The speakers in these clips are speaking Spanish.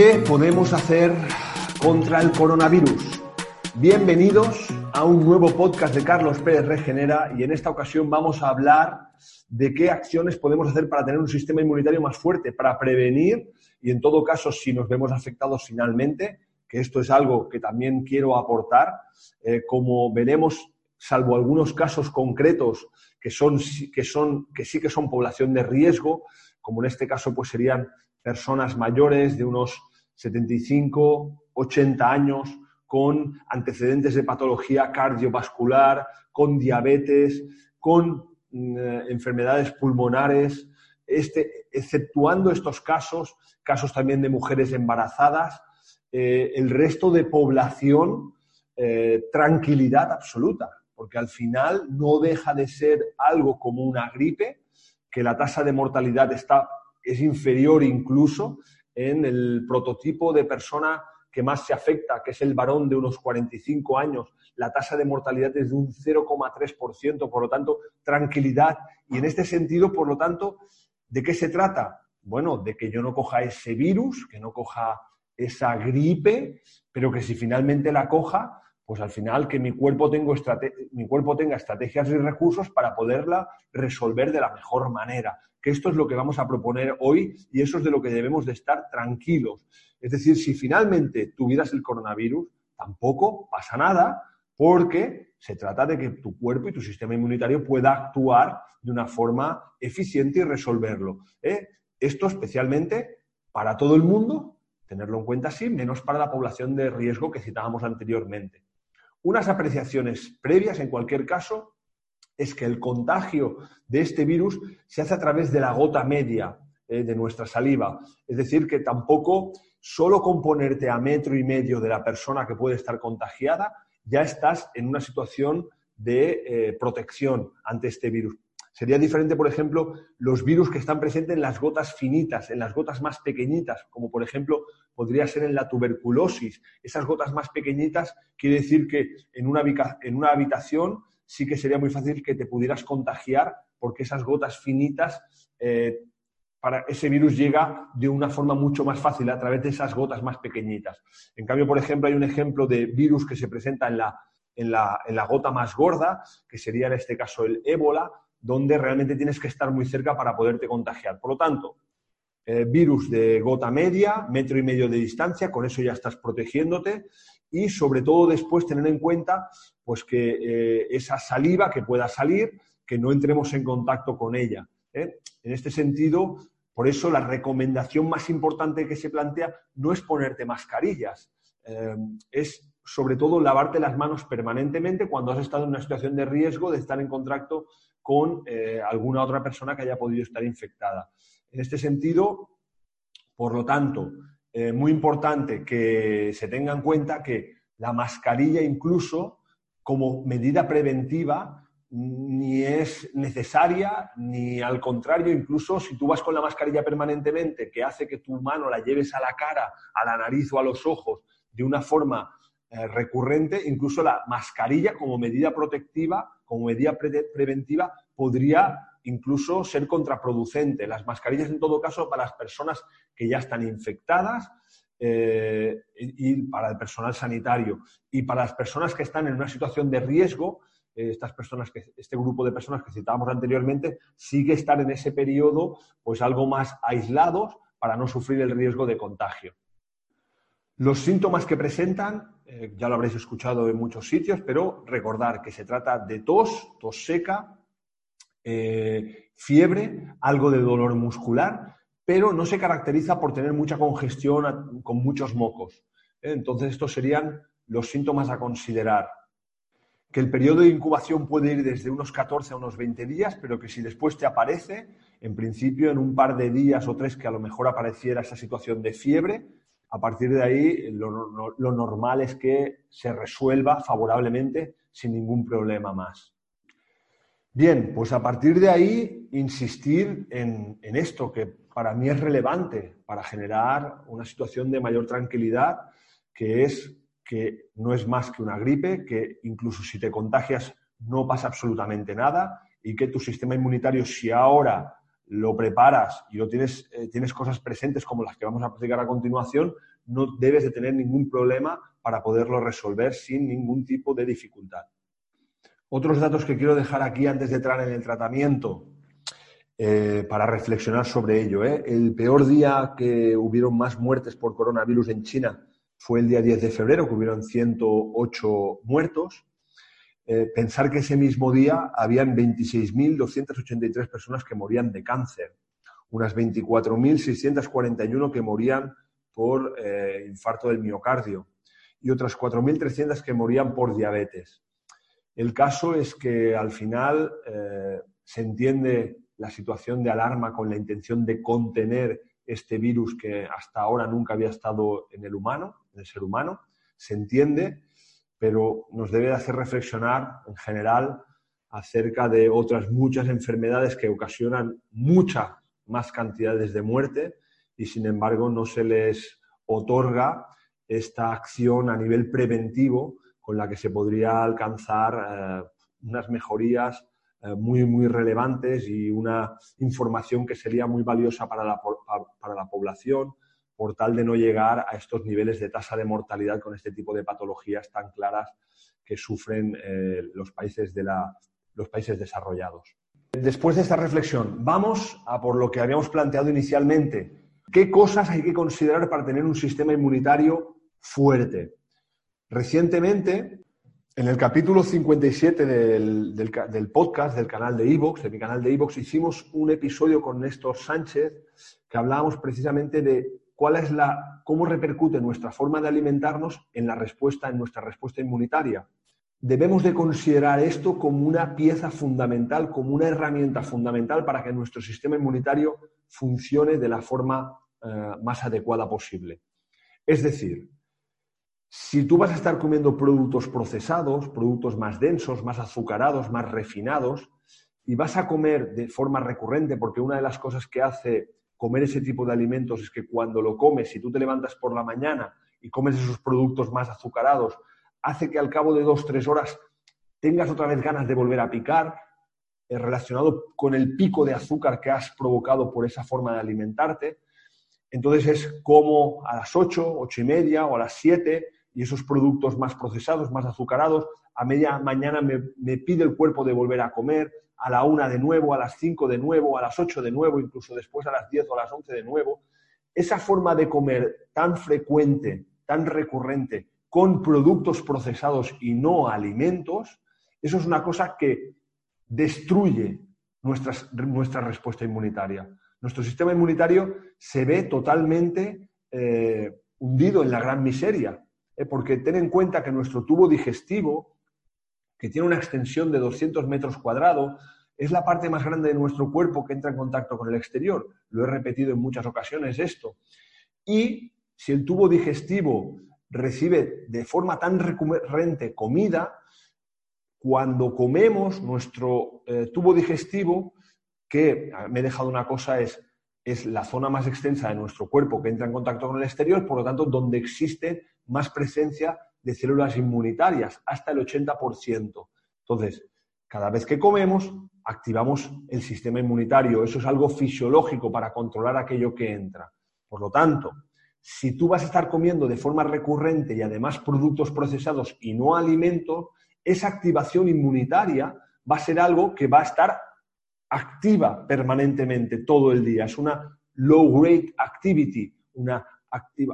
¿Qué podemos hacer contra el coronavirus? Bienvenidos a un nuevo podcast de Carlos Pérez Regenera y en esta ocasión vamos a hablar de qué acciones podemos hacer para tener un sistema inmunitario más fuerte, para prevenir y en todo caso si nos vemos afectados finalmente, que esto es algo que también quiero aportar, eh, como veremos, salvo algunos casos concretos que, son, que, son, que sí que son población de riesgo, como en este caso pues serían personas mayores de unos 75, 80 años, con antecedentes de patología cardiovascular, con diabetes, con mm, eh, enfermedades pulmonares, este, exceptuando estos casos, casos también de mujeres embarazadas, eh, el resto de población, eh, tranquilidad absoluta, porque al final no deja de ser algo como una gripe, que la tasa de mortalidad está, es inferior incluso en el prototipo de persona que más se afecta, que es el varón de unos 45 años, la tasa de mortalidad es de un 0,3%, por lo tanto, tranquilidad. Y en este sentido, por lo tanto, ¿de qué se trata? Bueno, de que yo no coja ese virus, que no coja esa gripe, pero que si finalmente la coja, pues al final que mi cuerpo, tenga estrategias y recursos para poderla resolver de la mejor manera. Que esto es lo que vamos a proponer hoy y eso es de lo que debemos de estar tranquilos. Es decir, si finalmente tuvieras el coronavirus, tampoco pasa nada porque se trata de que tu cuerpo y tu sistema inmunitario pueda actuar de una forma eficiente y resolverlo. ¿eh? Esto especialmente para todo el mundo, tenerlo en cuenta así, menos para la población de riesgo que citábamos anteriormente. Unas apreciaciones previas, en cualquier caso, es que el contagio de este virus se hace a través de la gota media eh, de nuestra saliva. Es decir, que tampoco solo con ponerte a metro y medio de la persona que puede estar contagiada, ya estás en una situación de eh, protección ante este virus. Sería diferente, por ejemplo, los virus que están presentes en las gotas finitas, en las gotas más pequeñitas, como por ejemplo podría ser en la tuberculosis. Esas gotas más pequeñitas quiere decir que en una, habitación sí que sería muy fácil que te pudieras contagiar porque esas gotas finitas, eh, para ese virus llega de una forma mucho más fácil a través de esas gotas más pequeñitas. En cambio, por ejemplo, hay un ejemplo de virus que se presenta en la, en la, en la gota más gorda, que sería en este caso el ébola, donde realmente tienes que estar muy cerca para poderte contagiar. Por lo tanto, eh, virus de gota media, metro y medio de distancia, con eso ya estás protegiéndote y sobre todo después tener en cuenta pues que eh, esa saliva que pueda salir, que no entremos en contacto con ella. ¿eh? En este sentido, por eso la recomendación más importante que se plantea no es ponerte mascarillas, es sobre todo lavarte las manos permanentemente cuando has estado en una situación de riesgo de estar en contacto con alguna otra persona que haya podido estar infectada. En este sentido, por lo tanto, eh, muy importante que se tenga en cuenta que la mascarilla incluso como medida preventiva ni es necesaria, ni al contrario, incluso si tú vas con la mascarilla permanentemente, que hace que tu mano la lleves a la cara, a la nariz o a los ojos de una forma eh, recurrente, incluso la mascarilla como medida protectiva, como medida preventiva, podría incluso ser contraproducente. Las mascarillas, en todo caso, para las personas que ya están infectadas eh, y para el personal sanitario. Y para las personas que están en una situación de riesgo, eh, estas personas que, este grupo de personas que citábamos anteriormente, sigue estar en ese periodo pues algo más aislados para no sufrir el riesgo de contagio. Los síntomas que presentan, eh, ya lo habréis escuchado en muchos sitios, pero recordar que se trata de tos, tos seca, eh, fiebre, algo de dolor muscular, pero no se caracteriza por tener mucha congestión con muchos mocos. ¿eh? Entonces, estos serían los síntomas a considerar. Que el periodo de incubación puede ir desde unos 14 a unos 20 días, pero que si después te aparece, en principio en un par de días o tres que a lo mejor apareciera esa situación de fiebre, a partir de ahí, lo, normal es que se resuelva favorablemente sin ningún problema más. Bien, pues a partir de ahí, insistir en, esto que para mí es relevante para generar una situación de mayor tranquilidad, que es que no es más que una gripe, que incluso si te contagias no pasa absolutamente nada y que tu sistema inmunitario, si ahora lo preparas y lo tienes, eh, tienes cosas presentes como las que vamos a explicar a continuación, no debes de tener ningún problema para poderlo resolver sin ningún tipo de dificultad. Otros datos que quiero dejar aquí antes de entrar en el tratamiento eh, para reflexionar sobre ello. ¿eh? El peor día que hubieron más muertes por coronavirus en China fue el día 10 de febrero, que hubieron 108 muertos. Eh, pensar que ese mismo día habían 26.283 personas que morían de cáncer, unas 24.641 que morían por infarto del miocardio y otras 4.300 que morían por diabetes. El caso es que al final se entiende la situación de alarma con la intención de contener este virus que hasta ahora nunca había estado en el humano, en el ser humano, se entiende, pero nos debe hacer reflexionar en general acerca de otras muchas enfermedades que ocasionan muchas más cantidades de muerte y sin embargo no se les otorga esta acción a nivel preventivo con la que se podría alcanzar eh, unas mejorías eh, muy, muy relevantes y una información que sería muy valiosa para la, para la población por tal de no llegar a estos niveles de tasa de mortalidad con este tipo de patologías tan claras que sufren eh, los, países de la, los países desarrollados. Después de esta reflexión, vamos a por lo que habíamos planteado inicialmente. ¿Qué cosas hay que considerar para tener un sistema inmunitario fuerte? Recientemente en el capítulo 57 del, del, podcast del canal de Evox, de mi canal de Evox, hicimos un episodio con Néstor Sánchez que hablábamos precisamente de cuál es la, cómo repercute nuestra forma de alimentarnos en la respuesta, en nuestra respuesta inmunitaria. Debemos de considerar esto como una pieza fundamental, como una herramienta fundamental para que nuestro sistema inmunitario funcione de la forma eh, más adecuada posible. Es decir, si tú vas a estar comiendo productos procesados, productos más densos, más azucarados, más refinados, y vas a comer de forma recurrente, porque una de las cosas que hace comer ese tipo de alimentos es que cuando lo comes, si tú te levantas por la mañana y comes esos productos más azucarados, hace que al cabo de dos, tres horas tengas otra vez ganas de volver a picar, eh, relacionado con el pico de azúcar que has provocado por esa forma de alimentarte. Entonces es como a las ocho, ocho y media o a las siete y esos productos más procesados, más azucarados, a media mañana me, pide el cuerpo de volver a comer, a la una de nuevo, a las cinco de nuevo, a las ocho de nuevo, incluso después a las diez o a las once de nuevo. Esa forma de comer tan frecuente, tan recurrente, con productos procesados y no alimentos, eso es una cosa que destruye nuestra respuesta inmunitaria. Nuestro sistema inmunitario se ve totalmente eh, hundido en la gran miseria. Eh, porque ten en cuenta que nuestro tubo digestivo, que tiene una extensión de 200 metros cuadrados, es la parte más grande de nuestro cuerpo que entra en contacto con el exterior. Lo he repetido en muchas ocasiones esto. Y si el tubo digestivo recibe de forma tan recurrente comida, cuando comemos nuestro eh, tubo digestivo, que ah, me he dejado una cosa, es, es la zona más extensa de nuestro cuerpo que entra en contacto con el exterior, por lo tanto, donde existe más presencia de células inmunitarias, hasta el 80%. Entonces, cada vez que comemos, activamos el sistema inmunitario. Eso es algo fisiológico para controlar aquello que entra. Por lo tanto, si tú vas a estar comiendo de forma recurrente y además productos procesados y no alimentos, esa activación inmunitaria va a ser algo que va a estar activa permanentemente todo el día. Es una low rate activity, una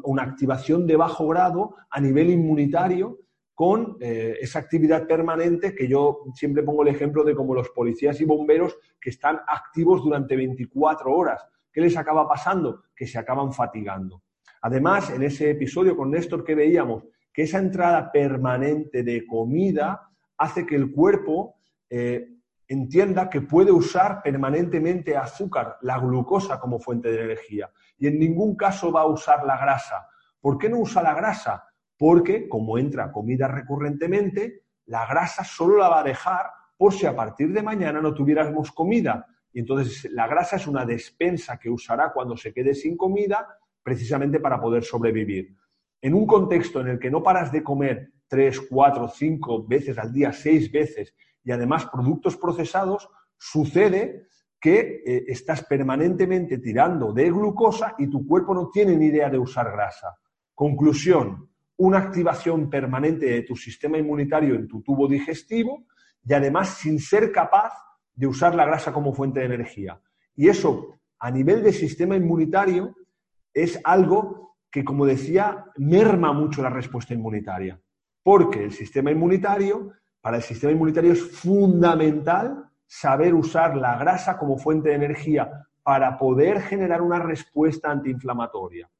una activación de bajo grado a nivel inmunitario con eh, esa actividad permanente que yo siempre pongo el ejemplo de como los policías y bomberos que están activos durante 24 horas. ¿Qué les acaba pasando? Que se acaban fatigando. Además, en ese episodio con Néstor que veíamos que esa entrada permanente de comida hace que el cuerpo eh, entienda que puede usar permanentemente azúcar, la glucosa como fuente de energía y en ningún caso va a usar la grasa. ¿Por qué no usa la grasa? Porque como entra comida recurrentemente, la grasa solo la va a dejar por si a partir de mañana no tuviéramos comida. Y entonces la grasa es una despensa que usará cuando se quede sin comida precisamente para poder sobrevivir. En un contexto en el que no paras de comer tres, cuatro, cinco veces al día, seis veces, y además productos procesados, sucede que eh, estás permanentemente tirando de glucosa y tu cuerpo no tiene ni idea de usar grasa. Conclusión, una activación permanente de tu sistema inmunitario en tu tubo digestivo y además sin ser capaz de usar la grasa como fuente de energía. Y eso, a nivel de sistema inmunitario, es algo que, como decía, merma mucho la respuesta inmunitaria. Porque el sistema inmunitario, para el sistema inmunitario es fundamental saber usar la grasa como fuente de energía para poder generar una respuesta antiinflamatoria.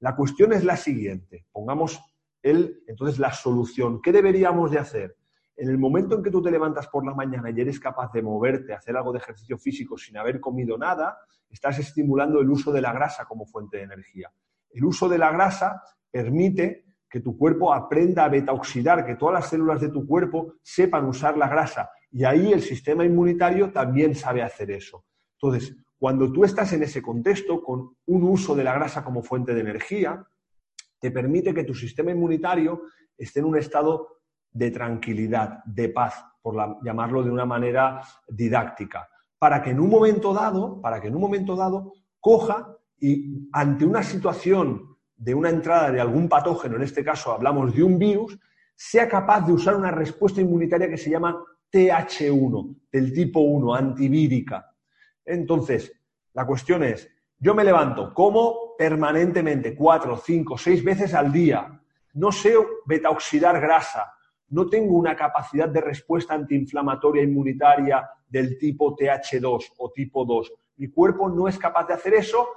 La cuestión es la siguiente. Pongamos el, entonces la solución. ¿Qué deberíamos de hacer? En el momento en que tú te levantas por la mañana y eres capaz de moverte, hacer algo de ejercicio físico sin haber comido nada, estás estimulando el uso de la grasa como fuente de energía. El uso de la grasa permite que tu cuerpo aprenda a beta-oxidar, que todas las células de tu cuerpo sepan usar la grasa. Y ahí el sistema inmunitario también sabe hacer eso. Entonces, cuando tú estás en ese contexto, con un uso de la grasa como fuente de energía, te permite que tu sistema inmunitario esté en un estado de tranquilidad, de paz, por llamarlo de una manera didáctica, para que en un momento dado, para que en un momento dado coja y ante una situación de una entrada de algún patógeno, en este caso hablamos de un virus, sea capaz de usar una respuesta inmunitaria que se llama TH1, del tipo 1, antivírica. Entonces, la cuestión es, yo me levanto, como permanentemente, cuatro, cinco, seis veces al día, no sé beta-oxidar grasa, no tengo una capacidad de respuesta antiinflamatoria inmunitaria del tipo TH2 o tipo 2. Mi cuerpo no es capaz de hacer eso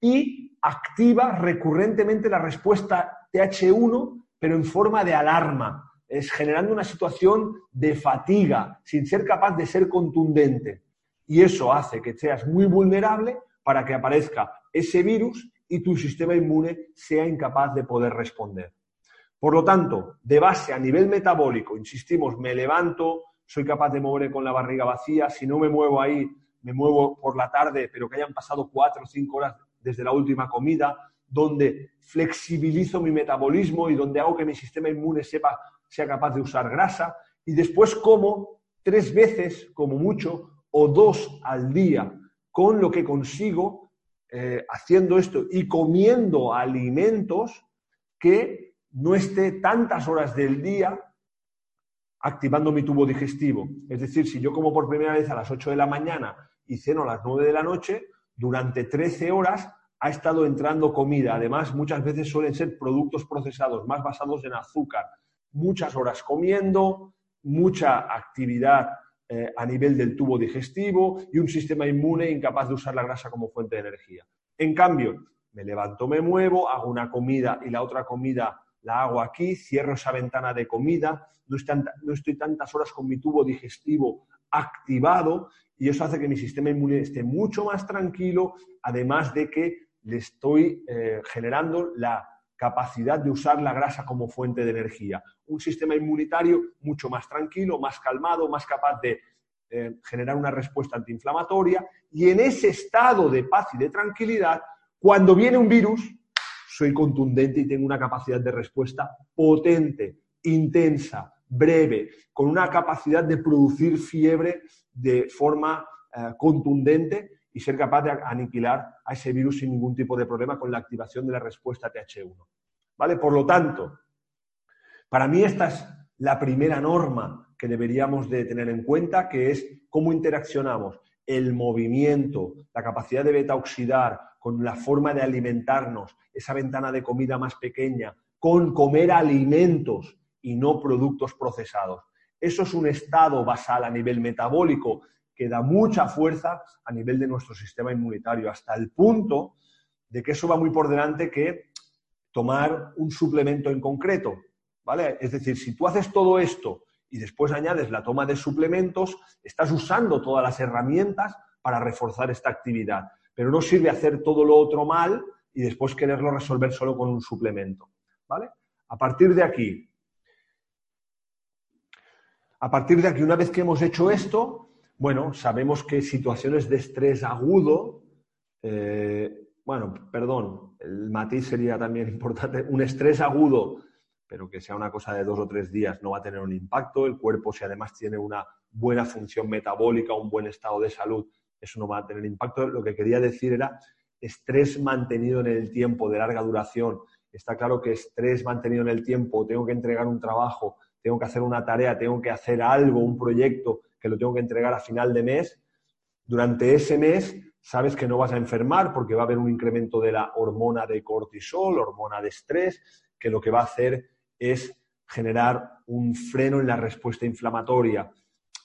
y activa recurrentemente la respuesta TH1, pero en forma de alarma, es generando una situación de fatiga, sin ser capaz de ser contundente. Y eso hace que seas muy vulnerable para que aparezca ese virus y tu sistema inmune sea incapaz de poder responder. Por lo tanto, de base a nivel metabólico, insistimos, me levanto, soy capaz de moverme con la barriga vacía, si no me muevo ahí, me muevo por la tarde, pero que hayan pasado cuatro o cinco horas desde la última comida, donde flexibilizo mi metabolismo y donde hago que mi sistema inmune sepa, sea capaz de usar grasa, y después como tres veces, como mucho, o dos al día, con lo que consigo eh, haciendo esto y comiendo alimentos que no esté tantas horas del día activando mi tubo digestivo. Es decir, si yo como por primera vez a las 8 de la mañana y ceno a las 9 de la noche, durante 13 horas ha estado entrando comida. Además, muchas veces suelen ser productos procesados más basados en azúcar. Muchas horas comiendo, mucha actividad eh, a nivel del tubo digestivo y un sistema inmune incapaz de usar la grasa como fuente de energía. En cambio, me levanto, me muevo, hago una comida y la otra comida la hago aquí, cierro esa ventana de comida, no estoy tantas horas con mi tubo digestivo activado y eso hace que mi sistema inmune esté mucho más tranquilo, además de que le estoy eh, generando la capacidad de usar la grasa como fuente de energía. Un sistema inmunitario mucho más tranquilo, más calmado, más capaz de eh, generar una respuesta antiinflamatoria y en ese estado de paz y de tranquilidad, cuando viene un virus, soy contundente y tengo una capacidad de respuesta potente, intensa, breve, con una capacidad de producir fiebre de forma eh, contundente y ser capaz de aniquilar a ese virus sin ningún tipo de problema con la activación de la respuesta TH1. ¿Vale? Por lo tanto, para mí esta es la primera norma que deberíamos de tener en cuenta, que es cómo interaccionamos el movimiento, la capacidad de beta-oxidar con la forma de alimentarnos, esa ventana de comida más pequeña, con comer alimentos y no productos procesados. Eso es un estado basal a nivel metabólico que da mucha fuerza a nivel de nuestro sistema inmunitario, hasta el punto de que eso va muy por delante que tomar un suplemento en concreto. ¿vale? Es decir, si tú haces todo esto y después añades la toma de suplementos, estás usando todas las herramientas para reforzar esta actividad. Pero no sirve hacer todo lo otro mal y después quererlo resolver solo con un suplemento. ¿Vale? A partir de aquí, a partir de aquí, una vez que hemos hecho esto, bueno, sabemos que situaciones de estrés agudo, eh, bueno, perdón, el matiz sería también importante, un estrés agudo, pero que sea una cosa de dos o tres días, no va a tener un impacto. El cuerpo, si además tiene una buena función metabólica, un buen estado de salud, eso no va a tener impacto. Lo que quería decir era estrés mantenido en el tiempo de larga duración. Está claro que estrés mantenido en el tiempo, tengo que entregar un trabajo, tengo que hacer una tarea, tengo que hacer algo, un proyecto que lo tengo que entregar a final de mes. Durante ese mes sabes que no vas a enfermar porque va a haber un incremento de la hormona de cortisol, hormona de estrés, que lo que va a hacer es generar un freno en la respuesta inflamatoria,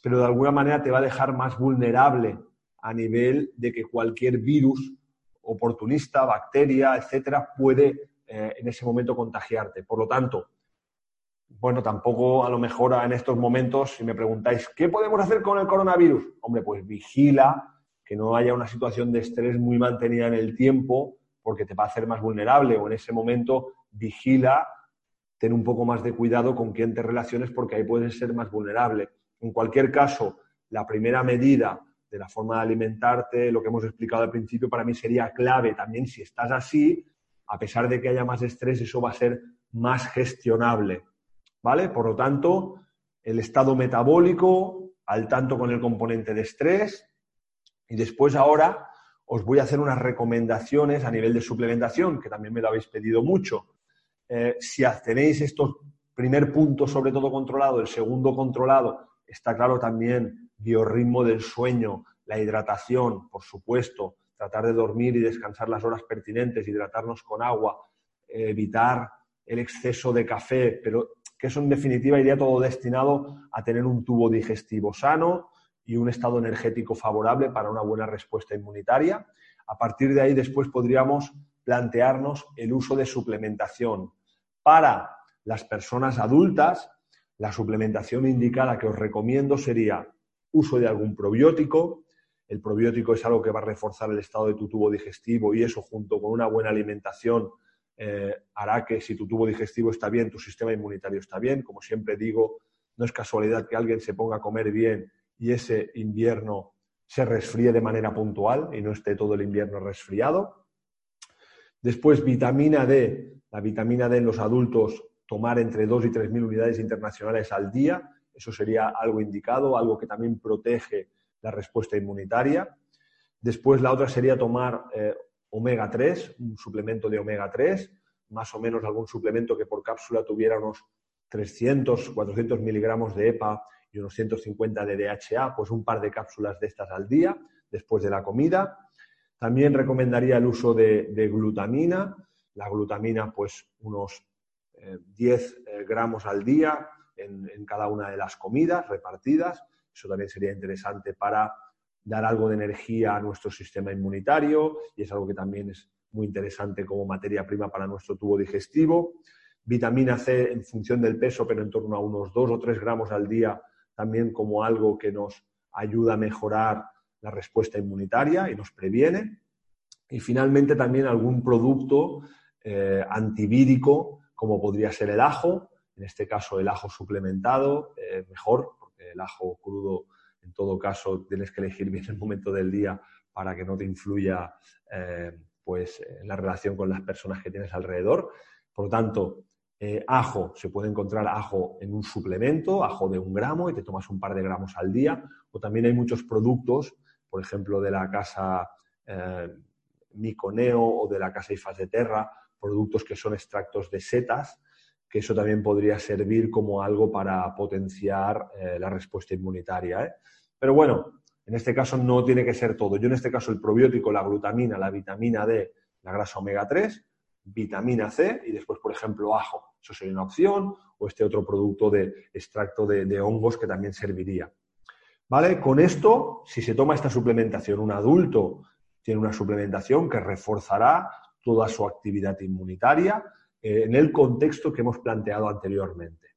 pero de alguna manera te va a dejar más vulnerable a nivel de que cualquier virus oportunista, bacteria, etcétera, puede eh, en ese momento contagiarte. Por lo tanto, bueno, tampoco a lo mejor en estos momentos, si me preguntáis, ¿qué podemos hacer con el coronavirus? Hombre, pues vigila que no haya una situación de estrés muy mantenida en el tiempo, porque te va a hacer más vulnerable, o en ese momento vigila, ten un poco más de cuidado con quién te relaciones, porque ahí puedes ser más vulnerable. En cualquier caso, la primera medida de la forma de alimentarte, lo que hemos explicado al principio, para mí sería clave también si estás así, a pesar de que haya más estrés, eso va a ser más gestionable. ¿Vale? Por lo tanto, el estado metabólico, al tanto con el componente de estrés, y después ahora os voy a hacer unas recomendaciones a nivel de suplementación, que también me lo habéis pedido mucho. Eh, si tenéis estos primer punto sobre todo controlado, el segundo controlado, está claro también biorritmo del sueño, la hidratación, por supuesto, tratar de dormir y descansar las horas pertinentes, hidratarnos con agua, evitar el exceso de café, pero que eso en definitiva iría todo destinado a tener un tubo digestivo sano y un estado energético favorable para una buena respuesta inmunitaria. A partir de ahí después podríamos plantearnos el uso de suplementación. Para las personas adultas, la suplementación indicada que os recomiendo sería uso de algún probiótico. El probiótico es algo que va a reforzar el estado de tu tubo digestivo y eso junto con una buena alimentación eh, hará que si tu tubo digestivo está bien, tu sistema inmunitario está bien. Como siempre digo, no es casualidad que alguien se ponga a comer bien y ese invierno se resfríe de manera puntual y no esté todo el invierno resfriado. Después, vitamina D. La vitamina D en los adultos, tomar entre 2 y 3 mil unidades internacionales al día eso sería algo indicado, algo que también protege la respuesta inmunitaria. Después la otra sería tomar eh, omega 3, un suplemento de omega 3, más o menos algún suplemento que por cápsula tuviera unos 300, 400 miligramos de EPA y unos 150 de DHA, pues un par de cápsulas de estas al día después de la comida. También recomendaría el uso de, glutamina. La glutamina, pues unos 10 eh, eh, gramos al día, en, cada una de las comidas repartidas. Eso también sería interesante para dar algo de energía a nuestro sistema inmunitario y es algo que también es muy interesante como materia prima para nuestro tubo digestivo. Vitamina C en función del peso, pero en torno a unos 2 o 3 gramos al día, también como algo que nos ayuda a mejorar la respuesta inmunitaria y nos previene. Y finalmente también algún producto eh, antivírico, como podría ser el ajo, en este caso el ajo suplementado, eh, mejor, porque el ajo crudo, en todo caso, tienes que elegir bien el momento del día para que no te influya eh, pues, la relación con las personas que tienes alrededor. Por lo tanto, eh, ajo, se puede encontrar ajo en un suplemento, ajo de un gramo y te tomas un par de gramos al día. O también hay muchos productos, por ejemplo, de la casa Miconeo o de la casa Ifas de Terra, productos que son extractos de setas, que eso también podría servir como algo para potenciar eh, la respuesta inmunitaria. ¿eh? Pero bueno, en este caso no tiene que ser todo. Yo en este caso el probiótico, la glutamina, la vitamina D, la grasa omega 3, vitamina C y después, por ejemplo, ajo. Eso sería una opción o este otro producto de extracto de, de hongos que también serviría. ¿Vale? Con esto, si se toma esta suplementación, un adulto tiene una suplementación que reforzará toda su actividad inmunitaria, eh, en el contexto que hemos planteado anteriormente.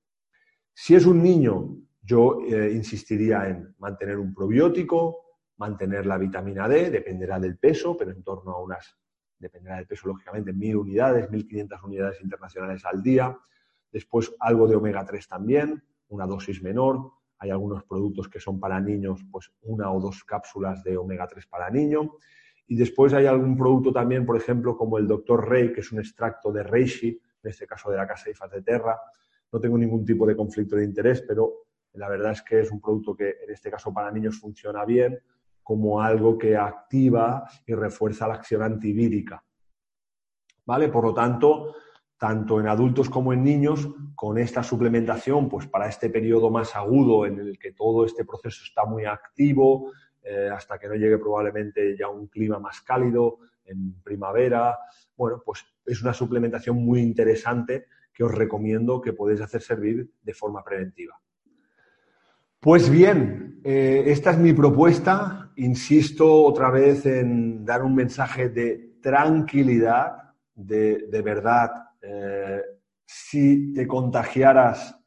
Si es un niño, yo eh, insistiría en mantener un probiótico, mantener la vitamina D, dependerá del peso, pero en torno a unas, dependerá del peso, lógicamente, mil unidades, 1.500 unidades internacionales al día. Después algo de omega 3 también, una dosis menor. Hay algunos productos que son para niños, pues una o dos cápsulas de omega 3 para niño. Y después hay algún producto también, por ejemplo, como el Dr. Rey, que es un extracto de reishi, en este caso de la Casa Ifas de Terra. No tengo ningún tipo de conflicto de interés, pero la verdad es que es un producto que en este caso para niños funciona bien. como algo que activa y refuerza la acción antivírica. ¿Vale? Por lo tanto, tanto en adultos como en niños, con esta suplementación, pues para este periodo más agudo en el que todo este proceso está muy activo, eh, hasta que no llegue probablemente ya un clima más cálido en primavera, bueno, pues es una suplementación muy interesante que os recomiendo que podéis hacer servir de forma preventiva. Pues bien, eh, esta es mi propuesta. Insisto otra vez en dar un mensaje de tranquilidad, de, de verdad eh, si te contagiaras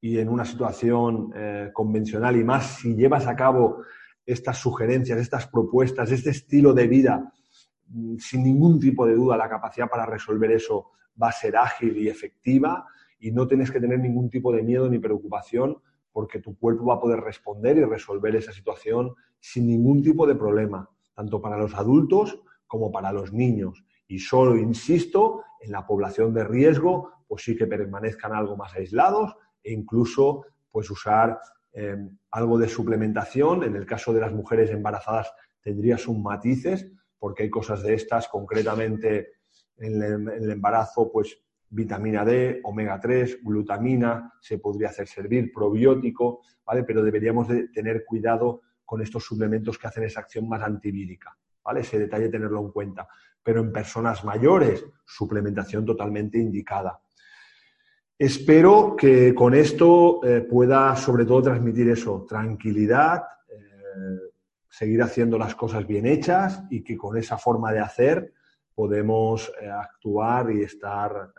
y en una situación convencional y más si llevas a cabo estas sugerencias, estas propuestas, este estilo de vida, mm, sin ningún tipo de duda la capacidad para resolver eso va a ser ágil y efectiva y no tienes que tener ningún tipo de miedo ni preocupación porque tu cuerpo va a poder responder y resolver esa situación sin ningún tipo de problema, tanto para los adultos como para los niños. Y solo insisto en la población de riesgo, pues sí que permanezcan algo más aislados e incluso pues usar em, algo de suplementación. En el caso de las mujeres embarazadas tendría sus matices, porque hay cosas de estas, concretamente en el, embarazo, pues vitamina D, omega 3, glutamina, se podría hacer servir, probiótico, ¿vale? Pero deberíamos de tener cuidado con estos suplementos que hacen esa acción más antivírica, ¿vale? Ese detalle tenerlo en cuenta pero en personas mayores, suplementación totalmente indicada. Espero que con esto eh, pueda sobre todo transmitir eso, tranquilidad, eh, seguir haciendo las cosas bien hechas y que con esa forma de hacer podemos eh, actuar y estar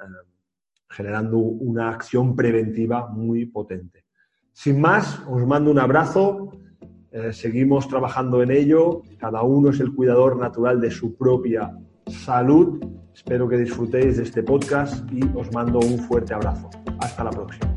generando una acción preventiva muy potente. Sin más, os mando un abrazo, seguimos trabajando en ello, cada uno es el cuidador natural de su propia salud. Espero que disfrutéis de este podcast y os mando un fuerte abrazo. Hasta la próxima.